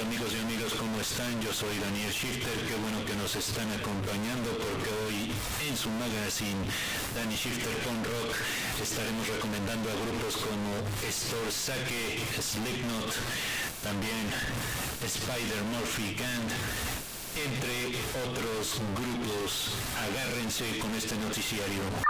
Amigos y amigas, ¿cómo están? Yo soy Daniel Shifter, qué bueno que nos están acompañando porque hoy en su magazine Danny Shifter con Rock estaremos recomendando a grupos como Store Sake, Slipknot, también Spider Murphy Gang, entre otros grupos. Agárrense con este noticiario.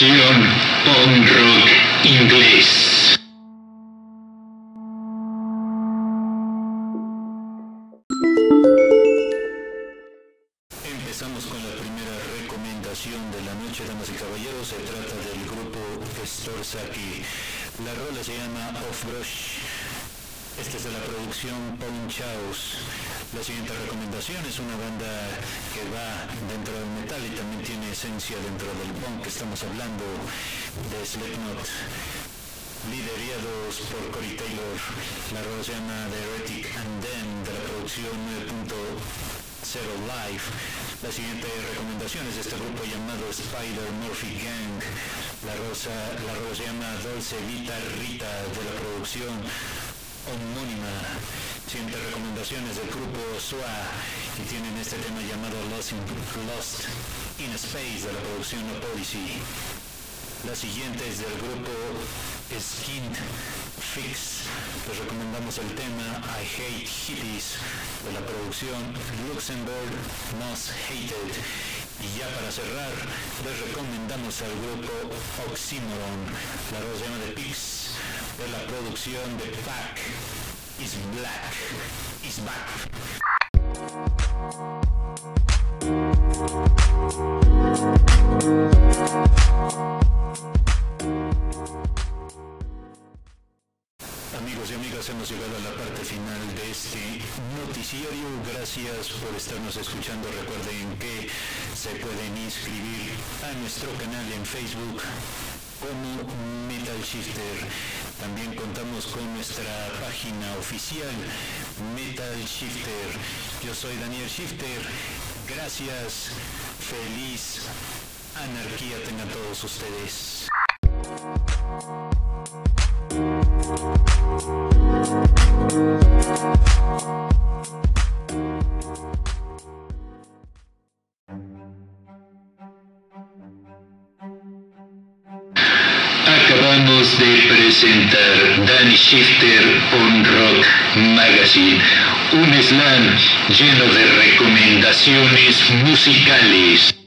Sección Punk Rock Inglés. Empezamos con la primera recomendación de la noche, damas y caballeros. Se trata del grupo Storsaki. La rola se llama Off Brush. Esta es de la producción Punch House. La siguiente recomendación es una banda que va dentro del metal y también tiene esencia dentro del punk. Estamos hablando de Slipknot, liderados por Corey Taylor. La rola se llama The Heretic and Them de la producción 9.0 Live. La siguiente recomendación es de este grupo llamado Spider Murphy Gang. La, rosa, la rola se llama Dolce Vita Rita de la producción homónima. Siguiente recomendaciones del grupo SWA y tienen este tema llamado Lost in, Lost in Space de la producción Policy. La siguiente es del grupo Skin Fix. Les recomendamos el tema I Hate Hippies de la producción Luxembourg Most Hated. Y ya para cerrar, les recomendamos al grupo Oxymoron. La se llama The Pigs de la producción de Pack is Black is Back. Amigos y amigas, hemos llegado a la parte final de este noticiario. Gracias por estarnos escuchando. Recuerden que se pueden inscribir a nuestro canal en Facebook como Metal Shifter. También contamos con nuestra página oficial Metal Shifter. Yo soy Daniel Shifter. Gracias. Feliz anarquía tengan todos ustedes. Acabamos de presentar Danny Shifter on Rock Magazine, un slam lleno de recomendaciones musicales.